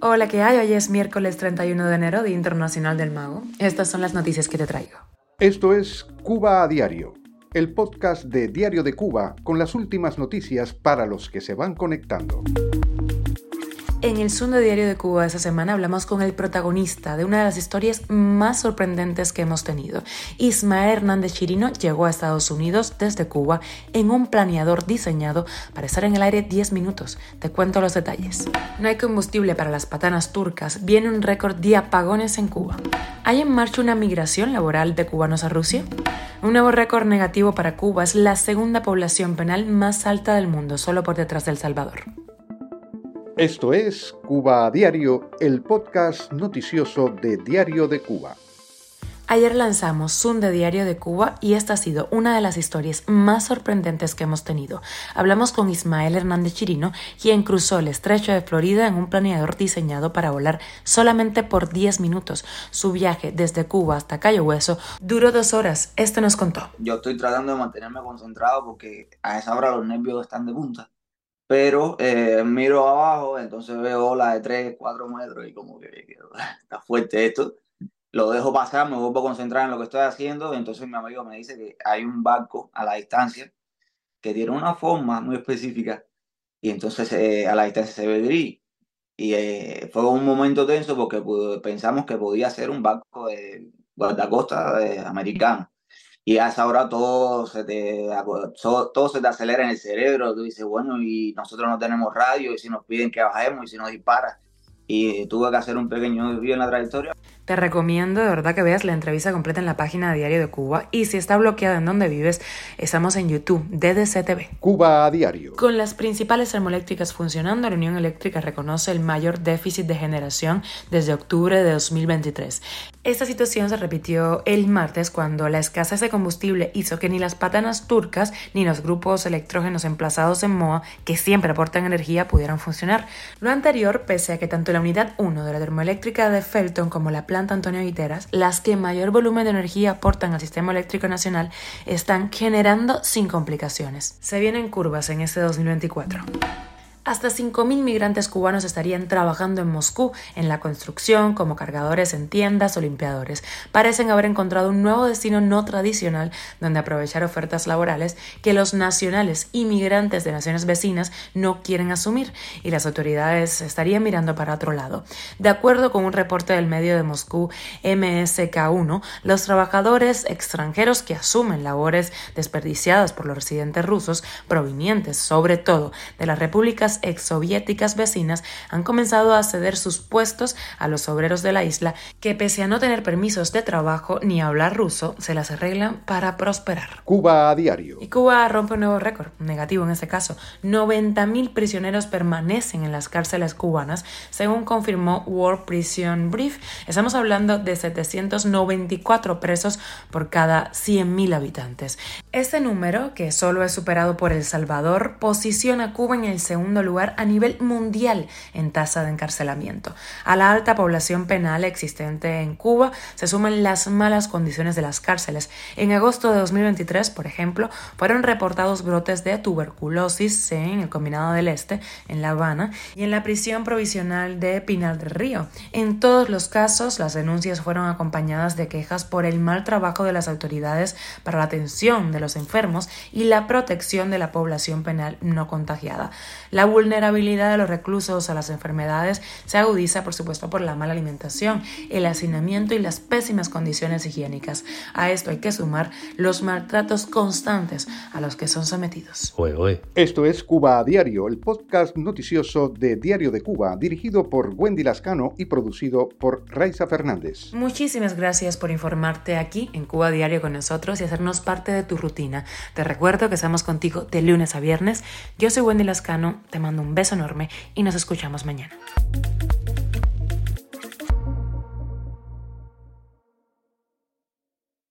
Hola, ¿qué hay? Hoy es miércoles 31 de enero, Día Internacional del Mago. Estas son las noticias que te traigo. Esto es Cuba a Diario, el podcast de Diario de Cuba con las últimas noticias para los que se van conectando. En el de Diario de Cuba esa semana hablamos con el protagonista de una de las historias más sorprendentes que hemos tenido. Ismael Hernández Chirino llegó a Estados Unidos desde Cuba en un planeador diseñado para estar en el aire 10 minutos. Te cuento los detalles. No hay combustible para las patanas turcas. Viene un récord de apagones en Cuba. ¿Hay en marcha una migración laboral de cubanos a Rusia? Un nuevo récord negativo para Cuba es la segunda población penal más alta del mundo, solo por detrás del Salvador. Esto es Cuba a Diario, el podcast noticioso de Diario de Cuba. Ayer lanzamos Zoom de Diario de Cuba y esta ha sido una de las historias más sorprendentes que hemos tenido. Hablamos con Ismael Hernández Chirino, quien cruzó el estrecho de Florida en un planeador diseñado para volar solamente por 10 minutos. Su viaje desde Cuba hasta Cayo Hueso duró dos horas. Esto nos contó. Yo estoy tratando de mantenerme concentrado porque a esa hora los nervios están de punta pero eh, miro abajo, entonces veo olas de 3, 4 metros y como que, está fuerte esto. Lo dejo pasar, me vuelvo a concentrar en lo que estoy haciendo, entonces mi amigo me dice que hay un barco a la distancia que tiene una forma muy específica y entonces eh, a la distancia se ve gris. Y eh, fue un momento tenso porque pensamos que podía ser un barco de guardacosta americano y a esa hora todo se te todo se te acelera en el cerebro, tú dices, bueno, y nosotros no tenemos radio, y si nos piden que bajemos, y si nos dispara, y tuve que hacer un pequeño desvío en la trayectoria. Te recomiendo de verdad que veas la entrevista completa en la página de Diario de Cuba y si está bloqueada en donde vives, estamos en YouTube, DDCTV. Cuba a Diario. Con las principales termoeléctricas funcionando, la Unión Eléctrica reconoce el mayor déficit de generación desde octubre de 2023. Esta situación se repitió el martes cuando la escasez de combustible hizo que ni las patanas turcas ni los grupos electrógenos emplazados en MOA, que siempre aportan energía, pudieran funcionar. Lo anterior, pese a que tanto la unidad 1 de la termoeléctrica de Felton como la planta Antonio Guiteras, las que mayor volumen de energía aportan al sistema eléctrico nacional, están generando sin complicaciones. Se vienen curvas en este 2024. Hasta 5.000 migrantes cubanos estarían trabajando en Moscú en la construcción, como cargadores en tiendas o limpiadores. Parecen haber encontrado un nuevo destino no tradicional donde aprovechar ofertas laborales que los nacionales inmigrantes de naciones vecinas no quieren asumir y las autoridades estarían mirando para otro lado. De acuerdo con un reporte del medio de Moscú MSK1, los trabajadores extranjeros que asumen labores desperdiciadas por los residentes rusos provenientes sobre todo de las repúblicas exsoviéticas vecinas han comenzado a ceder sus puestos a los obreros de la isla que pese a no tener permisos de trabajo ni hablar ruso, se las arreglan para prosperar. Cuba a diario. Y Cuba rompe un nuevo récord, negativo en este caso. 90.000 prisioneros permanecen en las cárceles cubanas, según confirmó World Prison Brief. Estamos hablando de 794 presos por cada 100.000 habitantes. Este número, que solo es superado por El Salvador, posiciona a Cuba en el segundo lugar a nivel mundial en tasa de encarcelamiento. A la alta población penal existente en Cuba se suman las malas condiciones de las cárceles. En agosto de 2023, por ejemplo, fueron reportados brotes de tuberculosis en el Combinado del Este, en La Habana, y en la prisión provisional de Pinar del Río. En todos los casos, las denuncias fueron acompañadas de quejas por el mal trabajo de las autoridades para la atención de los enfermos y la protección de la población penal no contagiada. La vulnerabilidad de los reclusos a las enfermedades se agudiza, por supuesto, por la mala alimentación, el hacinamiento y las pésimas condiciones higiénicas. A esto hay que sumar los maltratos constantes a los que son sometidos. Esto es Cuba a Diario, el podcast noticioso de Diario de Cuba, dirigido por Wendy Lascano y producido por Raiza Fernández. Muchísimas gracias por informarte aquí en Cuba a Diario con nosotros y hacernos parte de tu rutina. Te recuerdo que estamos contigo de lunes a viernes. Yo soy Wendy Lascano, te mando un beso enorme y nos escuchamos mañana.